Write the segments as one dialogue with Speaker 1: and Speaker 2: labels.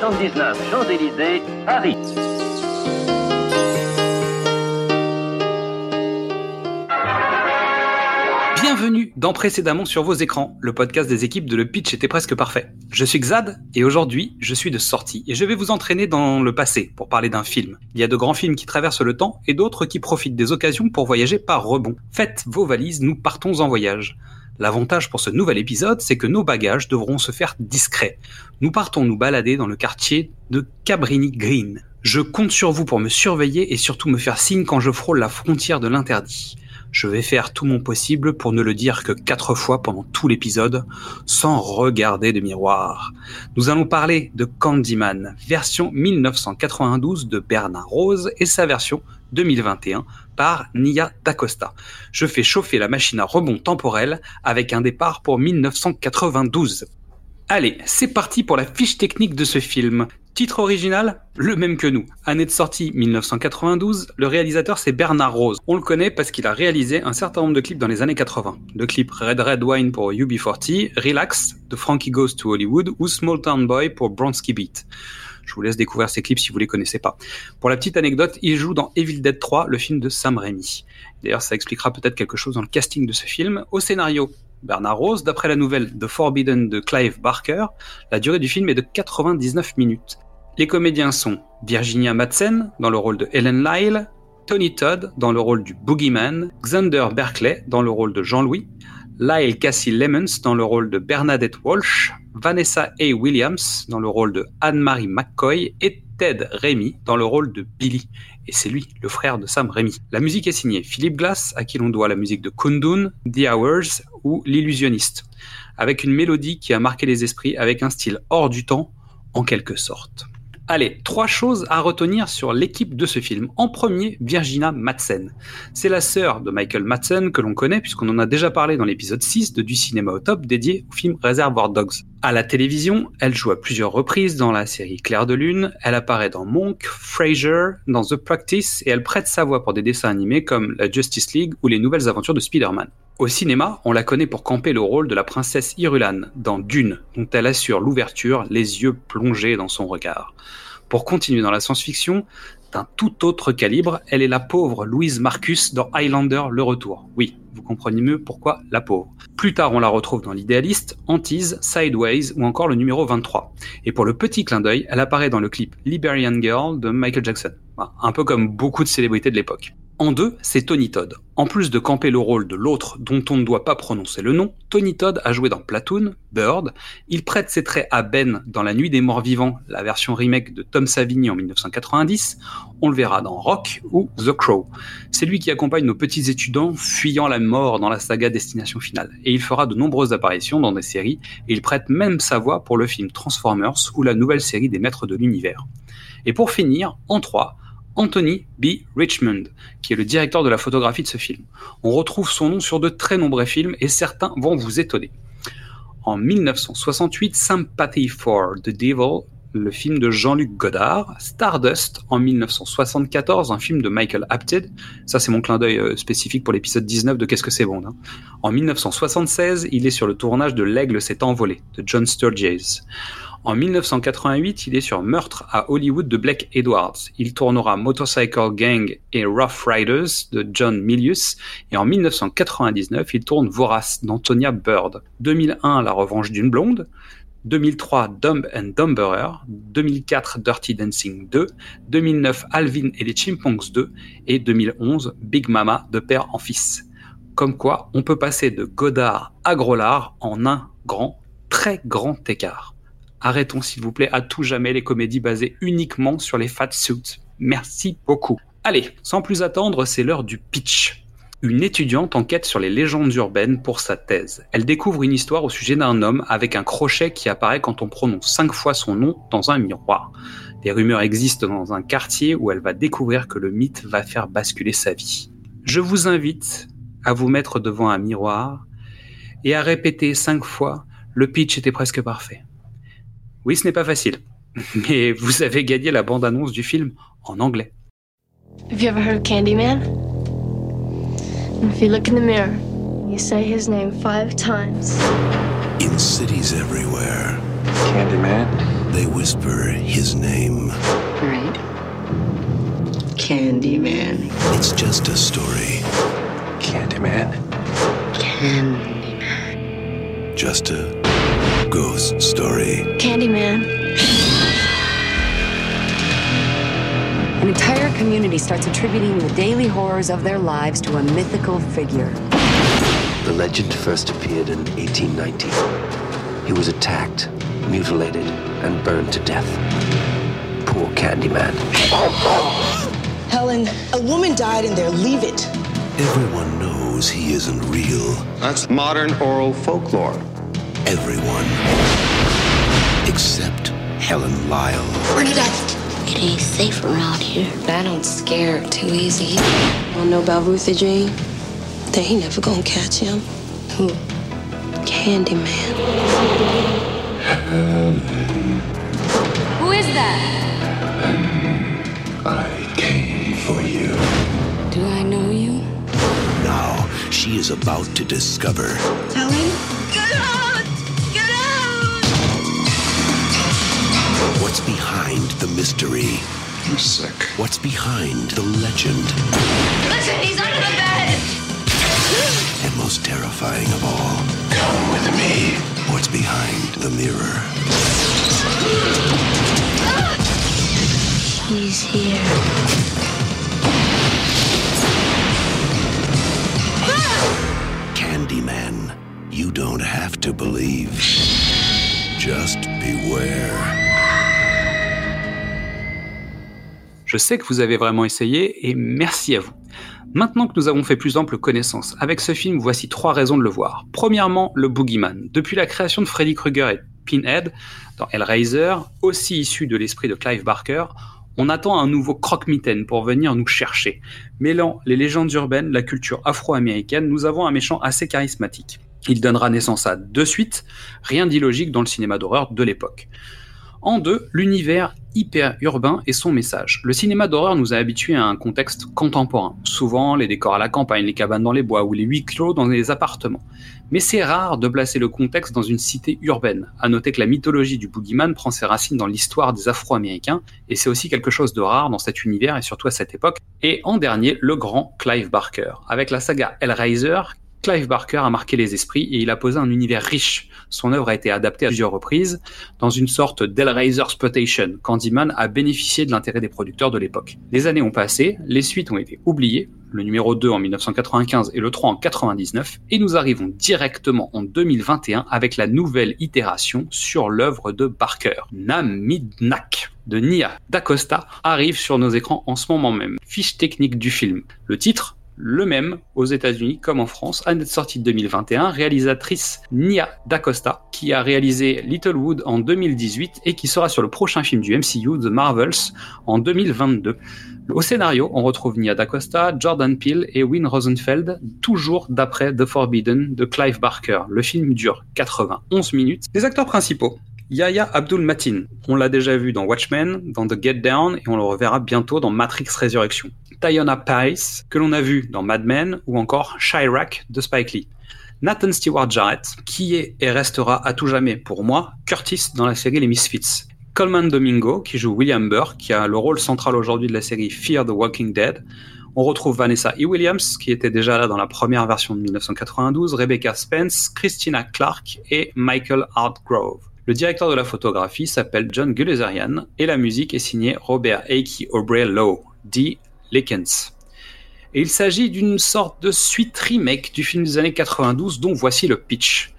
Speaker 1: 79, Champs-Élysées, Paris.
Speaker 2: Bienvenue dans Précédemment sur vos écrans, le podcast des équipes de Le Pitch était presque parfait. Je suis Xad et aujourd'hui je suis de sortie et je vais vous entraîner dans le passé pour parler d'un film. Il y a de grands films qui traversent le temps et d'autres qui profitent des occasions pour voyager par rebond. Faites vos valises, nous partons en voyage. L'avantage pour ce nouvel épisode, c'est que nos bagages devront se faire discrets. Nous partons nous balader dans le quartier de Cabrini Green. Je compte sur vous pour me surveiller et surtout me faire signe quand je frôle la frontière de l'interdit. Je vais faire tout mon possible pour ne le dire que quatre fois pendant tout l'épisode, sans regarder de miroir. Nous allons parler de Candyman, version 1992 de Bernard Rose et sa version 2021 par Nia D'Acosta. Je fais chauffer la machine à rebond temporel avec un départ pour 1992. Allez, c'est parti pour la fiche technique de ce film. Titre original Le même que nous. Année de sortie 1992. Le réalisateur c'est Bernard Rose. On le connaît parce qu'il a réalisé un certain nombre de clips dans les années 80. Le clip Red Red Wine pour UB40, Relax de Frankie Goes to Hollywood ou Small Town Boy pour Bronski Beat. Je vous laisse découvrir ces clips si vous les connaissez pas. Pour la petite anecdote, il joue dans Evil Dead 3, le film de Sam Raimi. D'ailleurs, ça expliquera peut-être quelque chose dans le casting de ce film. Au scénario, Bernard Rose, d'après la nouvelle The Forbidden de Clive Barker, la durée du film est de 99 minutes. Les comédiens sont Virginia Madsen dans le rôle de Ellen Lyle, Tony Todd dans le rôle du Boogeyman, Xander Berkeley dans le rôle de Jean-Louis, Lyle Cassie Lemons dans le rôle de Bernadette Walsh, Vanessa A. Williams dans le rôle de Anne-Marie McCoy et Ted Raimi dans le rôle de Billy. Et c'est lui, le frère de Sam Raimi. La musique est signée Philippe Glass, à qui l'on doit la musique de Kundun, The Hours ou L'Illusionniste, avec une mélodie qui a marqué les esprits avec un style hors du temps, en quelque sorte. Allez, trois choses à retenir sur l'équipe de ce film. En premier, Virginia Madsen. C'est la sœur de Michael Madsen que l'on connaît puisqu'on en a déjà parlé dans l'épisode 6 de Du cinéma au top dédié au film Reservoir Dogs. À la télévision, elle joue à plusieurs reprises dans la série Claire de Lune, elle apparaît dans Monk, Frasier, dans The Practice et elle prête sa voix pour des dessins animés comme la Justice League ou les nouvelles aventures de Spider-Man. Au cinéma, on la connaît pour camper le rôle de la princesse Irulan dans Dune, dont elle assure l'ouverture, les yeux plongés dans son regard. Pour continuer dans la science-fiction, d'un tout autre calibre, elle est la pauvre Louise Marcus dans Highlander Le Retour. Oui, vous comprenez mieux pourquoi la pauvre. Plus tard, on la retrouve dans l'idéaliste, Antise, Sideways ou encore le numéro 23. Et pour le petit clin d'œil, elle apparaît dans le clip Liberian Girl de Michael Jackson. Un peu comme beaucoup de célébrités de l'époque. En deux, c'est Tony Todd. En plus de camper le rôle de l'autre dont on ne doit pas prononcer le nom, Tony Todd a joué dans Platoon, Bird, il prête ses traits à Ben dans La Nuit des Morts Vivants, la version remake de Tom Savini en 1990, on le verra dans Rock ou The Crow. C'est lui qui accompagne nos petits étudiants fuyant la mort dans la saga Destination Finale, et il fera de nombreuses apparitions dans des séries, et il prête même sa voix pour le film Transformers ou la nouvelle série des Maîtres de l'Univers. Et pour finir, en trois, Anthony B. Richmond, qui est le directeur de la photographie de ce film. On retrouve son nom sur de très nombreux films et certains vont vous étonner. En 1968, Sympathy for the Devil, le film de Jean-Luc Godard, Stardust en 1974, un film de Michael Apted, ça c'est mon clin d'œil euh, spécifique pour l'épisode 19 de Qu'est-ce que c'est bon. Hein. En 1976, il est sur le tournage de L'Aigle s'est envolé de John Sturges. En 1988, il est sur Meurtre à Hollywood de Blake Edwards. Il tournera Motorcycle Gang et Rough Riders de John Milius. Et en 1999, il tourne Vorace d'Antonia Bird. 2001, La Revanche d'une blonde. 2003, Dumb and Dumberer, 2004, Dirty Dancing 2, 2009, Alvin et les Chimpanks 2, et 2011, Big Mama de père en fils. Comme quoi, on peut passer de Godard à Groslard en un grand, très grand écart. Arrêtons s'il vous plaît à tout jamais les comédies basées uniquement sur les fat suits. Merci beaucoup. Allez, sans plus attendre, c'est l'heure du pitch. Une étudiante enquête sur les légendes urbaines pour sa thèse. Elle découvre une histoire au sujet d'un homme avec un crochet qui apparaît quand on prononce cinq fois son nom dans un miroir. Des rumeurs existent dans un quartier où elle va découvrir que le mythe va faire basculer sa vie. Je vous invite à vous mettre devant un miroir et à répéter cinq fois le pitch était presque parfait. Oui, ce n'est pas facile, mais vous avez gagné la bande-annonce du film en anglais.
Speaker 3: Have you ever heard of Candyman? If you look in the mirror, you say his name five times.
Speaker 4: In cities everywhere,
Speaker 5: Candyman?
Speaker 4: they whisper his name.
Speaker 6: Right. Candyman.
Speaker 4: It's just a story,
Speaker 5: Candyman?
Speaker 6: Candyman.
Speaker 4: just a ghost story.
Speaker 3: Candyman.
Speaker 7: An entire community starts attributing the daily horrors of their lives to a mythical figure.
Speaker 8: The legend first appeared in 1890. He was attacked, mutilated, and burned to death. Poor Candyman.
Speaker 9: Helen, a woman died in there. Leave it.
Speaker 4: Everyone knows he isn't real.
Speaker 5: That's modern oral folklore.
Speaker 4: Everyone. Except Helen Lyle.
Speaker 9: Bernadette.
Speaker 6: It ain't safe around here. I don't scare too easy. Wanna know about Ruthie Jean? They ain't never gonna catch him. Who? Candyman.
Speaker 3: Who is that?
Speaker 4: I came for you.
Speaker 6: Do I know you?
Speaker 4: Now she is about to discover
Speaker 9: Helen?
Speaker 4: The mystery,
Speaker 5: I'm sick.
Speaker 4: what's behind the legend,
Speaker 3: Listen, he's under the bed!
Speaker 4: and most terrifying of all,
Speaker 5: Come with me.
Speaker 4: what's behind the mirror.
Speaker 6: He's here.
Speaker 4: Candyman. You don't have to believe. Just beware.
Speaker 2: Je sais que vous avez vraiment essayé et merci à vous. Maintenant que nous avons fait plus ample connaissance avec ce film, voici trois raisons de le voir. Premièrement, le Boogeyman. Depuis la création de Freddy Krueger et Pinhead dans Hellraiser, aussi issu de l'esprit de Clive Barker, on attend un nouveau croque-mitaine pour venir nous chercher. Mêlant les légendes urbaines, la culture afro-américaine, nous avons un méchant assez charismatique. Il donnera naissance à deux suites, rien d'illogique dans le cinéma d'horreur de l'époque. En deux, l'univers hyper urbain et son message. Le cinéma d'horreur nous a habitués à un contexte contemporain. Souvent, les décors à la campagne, les cabanes dans les bois ou les huis clos dans les appartements. Mais c'est rare de placer le contexte dans une cité urbaine. À noter que la mythologie du boogeyman prend ses racines dans l'histoire des Afro-Américains, et c'est aussi quelque chose de rare dans cet univers et surtout à cette époque. Et en dernier, le grand Clive Barker. Avec la saga Hellraiser, Clive Barker a marqué les esprits et il a posé un univers riche. Son œuvre a été adaptée à plusieurs reprises dans une sorte d'Hellraiser Spotation. Candyman a bénéficié de l'intérêt des producteurs de l'époque. Les années ont passé, les suites ont été oubliées, le numéro 2 en 1995 et le 3 en 99, et nous arrivons directement en 2021 avec la nouvelle itération sur l'œuvre de Barker. Namidnak de Nia D'Acosta arrive sur nos écrans en ce moment même. Fiche technique du film. Le titre, le même aux États-Unis comme en France, année de sortie de 2021, réalisatrice Nia D'Acosta, qui a réalisé Littlewood en 2018 et qui sera sur le prochain film du MCU, The Marvels, en 2022. Au scénario, on retrouve Nia D'Acosta, Jordan Peele et Win Rosenfeld, toujours d'après The Forbidden de Clive Barker. Le film dure 91 minutes. Les acteurs principaux. Yahya Abdul Matin, on l'a déjà vu dans Watchmen, dans The Get Down et on le reverra bientôt dans Matrix Résurrection. Tayona Paris, que l'on a vu dans Mad Men ou encore Chirac de Spike Lee. Nathan Stewart Jarrett, qui est et restera à tout jamais pour moi Curtis dans la série Les Misfits. Coleman Domingo, qui joue William Burr, qui a le rôle central aujourd'hui de la série Fear the Walking Dead. On retrouve Vanessa E. Williams, qui était déjà là dans la première version de 1992, Rebecca Spence, Christina Clark et Michael Hartgrove. Le directeur de la photographie s'appelle John Gulezarian et la musique est signée Robert Akey Aubrey Lowe, dit Likens. Et il s'agit d'une sorte de suite remake du film des années 92 dont voici le pitch.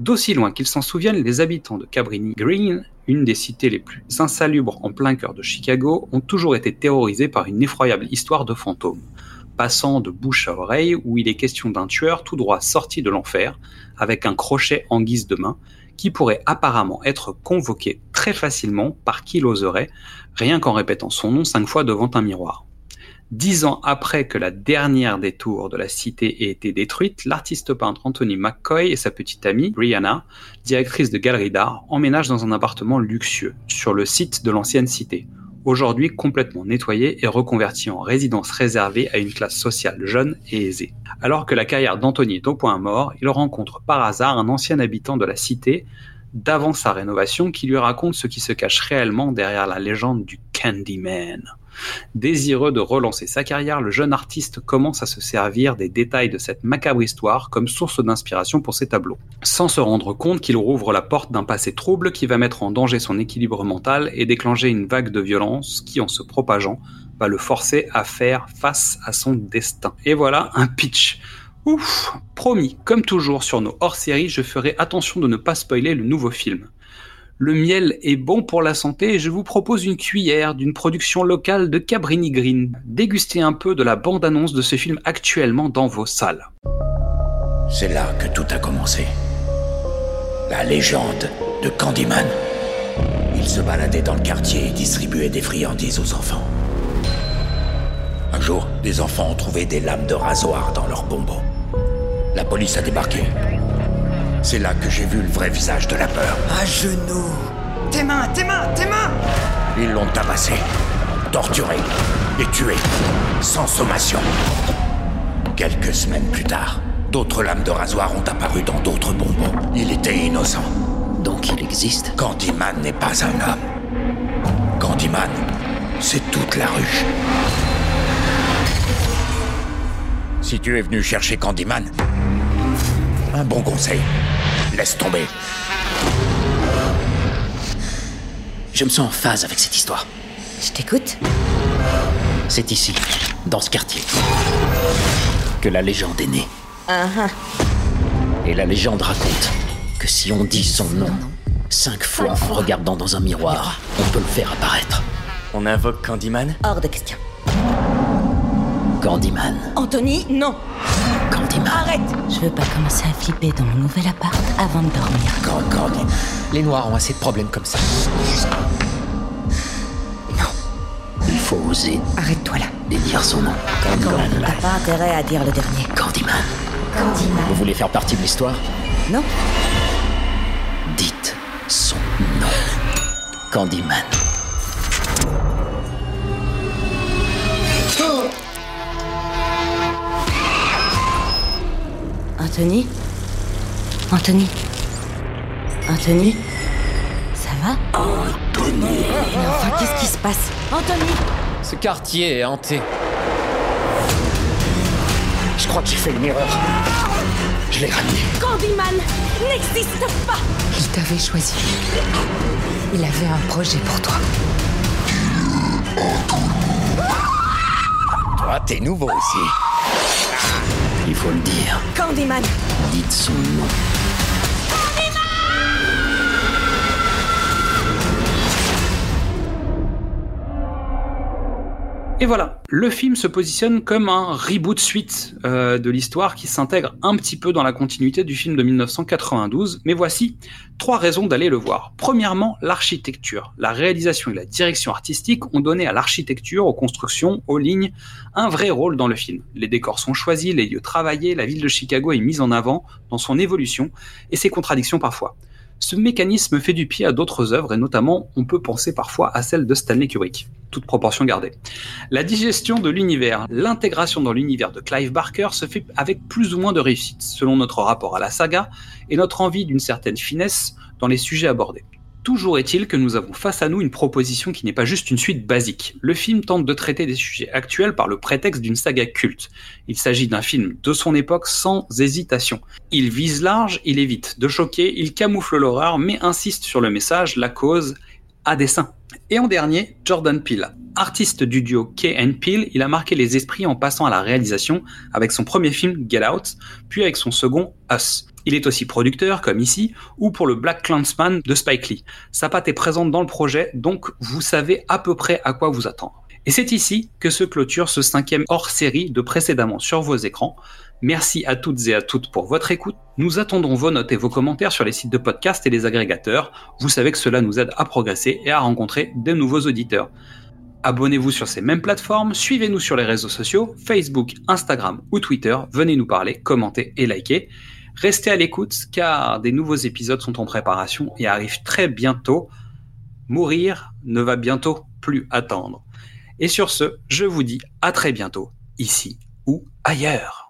Speaker 2: D'aussi loin qu'ils s'en souviennent, les habitants de Cabrini Green, une des cités les plus insalubres en plein cœur de Chicago, ont toujours été terrorisés par une effroyable histoire de fantômes. passant de bouche à oreille où il est question d'un tueur tout droit sorti de l'enfer, avec un crochet en guise de main, qui pourrait apparemment être convoqué très facilement par qui l'oserait, rien qu'en répétant son nom cinq fois devant un miroir. Dix ans après que la dernière des tours de la cité ait été détruite, l'artiste peintre Anthony McCoy et sa petite amie, Brianna, directrice de galerie d'art, emménagent dans un appartement luxueux, sur le site de l'ancienne cité, aujourd'hui complètement nettoyé et reconverti en résidence réservée à une classe sociale jeune et aisée. Alors que la carrière d'Anthony est au point mort, il rencontre par hasard un ancien habitant de la cité d'avant sa rénovation qui lui raconte ce qui se cache réellement derrière la légende du Candyman. Désireux de relancer sa carrière, le jeune artiste commence à se servir des détails de cette macabre histoire comme source d'inspiration pour ses tableaux, sans se rendre compte qu'il rouvre la porte d'un passé trouble qui va mettre en danger son équilibre mental et déclencher une vague de violence qui, en se propageant, va le forcer à faire face à son destin. Et voilà un pitch. Ouf, promis, comme toujours sur nos hors-séries, je ferai attention de ne pas spoiler le nouveau film. Le miel est bon pour la santé et je vous propose une cuillère d'une production locale de Cabrini Green. Dégustez un peu de la bande-annonce de ce film actuellement dans vos salles.
Speaker 10: C'est là que tout a commencé. La légende de Candyman. Il se baladait dans le quartier et distribuait des friandises aux enfants. Un jour, des enfants ont trouvé des lames de rasoir dans leurs bonbons. La police a débarqué. C'est là que j'ai vu le vrai visage de la peur.
Speaker 11: À genoux Tes mains, tes mains, tes mains
Speaker 10: Ils l'ont tabassé, torturé et tué, sans sommation. Quelques semaines plus tard, d'autres lames de rasoir ont apparu dans d'autres bonbons. Il était innocent.
Speaker 8: Donc il existe
Speaker 10: Candyman n'est pas un homme. Candyman, c'est toute la ruche. Si tu es venu chercher Candyman, un bon conseil. Laisse tomber.
Speaker 8: Je me sens en phase avec cette histoire.
Speaker 12: Je t'écoute.
Speaker 8: C'est ici, dans ce quartier, que la légende est née.
Speaker 12: Uh
Speaker 8: Et la légende raconte que si on dit son nom cinq fois en regardant dans un miroir, on peut le faire apparaître.
Speaker 11: On invoque Candyman?
Speaker 12: Hors de question.
Speaker 8: Candyman.
Speaker 12: Anthony, non
Speaker 8: Candyman.
Speaker 12: Arrête
Speaker 13: Je veux pas commencer à flipper dans mon nouvel appart avant de dormir.
Speaker 8: Quand Candy.
Speaker 11: Les Noirs ont assez de problèmes comme ça.
Speaker 8: Il faut oser
Speaker 12: Arrête-toi là.
Speaker 8: et dire son nom. Candyman.
Speaker 12: T'as pas intérêt à dire le dernier.
Speaker 8: Candyman.
Speaker 12: Candyman.
Speaker 11: Vous voulez faire partie de l'histoire?
Speaker 12: Non
Speaker 8: Dites son nom. Candyman.
Speaker 13: Anthony? Anthony? Anthony? Ça va?
Speaker 8: Anthony.
Speaker 12: Mais enfin, qu'est-ce qui se passe? Anthony
Speaker 11: Ce quartier est hanté.
Speaker 10: Je crois que j'ai fait une erreur. Je l'ai ramené.
Speaker 12: Candyman n'existe pas
Speaker 13: Il t'avait choisi. Il avait un projet pour toi.
Speaker 10: Toi, t'es nouveau ici.
Speaker 8: Il faut le dire.
Speaker 12: Candyman
Speaker 8: Dites son nom.
Speaker 2: Et voilà, le film se positionne comme un reboot suite euh, de l'histoire qui s'intègre un petit peu dans la continuité du film de 1992, mais voici trois raisons d'aller le voir. Premièrement, l'architecture. La réalisation et la direction artistique ont donné à l'architecture, aux constructions, aux lignes, un vrai rôle dans le film. Les décors sont choisis, les lieux travaillés, la ville de Chicago est mise en avant dans son évolution et ses contradictions parfois. Ce mécanisme fait du pied à d'autres œuvres et notamment on peut penser parfois à celle de Stanley Kubrick, toute proportion gardée. La digestion de l'univers, l'intégration dans l'univers de Clive Barker se fait avec plus ou moins de réussite selon notre rapport à la saga et notre envie d'une certaine finesse dans les sujets abordés. Toujours est-il que nous avons face à nous une proposition qui n'est pas juste une suite basique. Le film tente de traiter des sujets actuels par le prétexte d'une saga culte. Il s'agit d'un film de son époque sans hésitation. Il vise large, il évite de choquer, il camoufle l'horreur, mais insiste sur le message, la cause, à dessein. Et en dernier, Jordan Peele. Artiste du duo Kay and Peele, il a marqué les esprits en passant à la réalisation avec son premier film Get Out, puis avec son second Us. Il est aussi producteur, comme ici, ou pour le Black Clansman de Spike Lee. Sa patte est présente dans le projet, donc vous savez à peu près à quoi vous attendre. Et c'est ici que se clôture ce cinquième hors-série de précédemment sur vos écrans. Merci à toutes et à toutes pour votre écoute. Nous attendons vos notes et vos commentaires sur les sites de podcast et les agrégateurs. Vous savez que cela nous aide à progresser et à rencontrer de nouveaux auditeurs. Abonnez-vous sur ces mêmes plateformes, suivez-nous sur les réseaux sociaux, Facebook, Instagram ou Twitter, venez nous parler, commentez et likez. Restez à l'écoute car des nouveaux épisodes sont en préparation et arrivent très bientôt. Mourir ne va bientôt plus attendre. Et sur ce, je vous dis à très bientôt, ici ou ailleurs.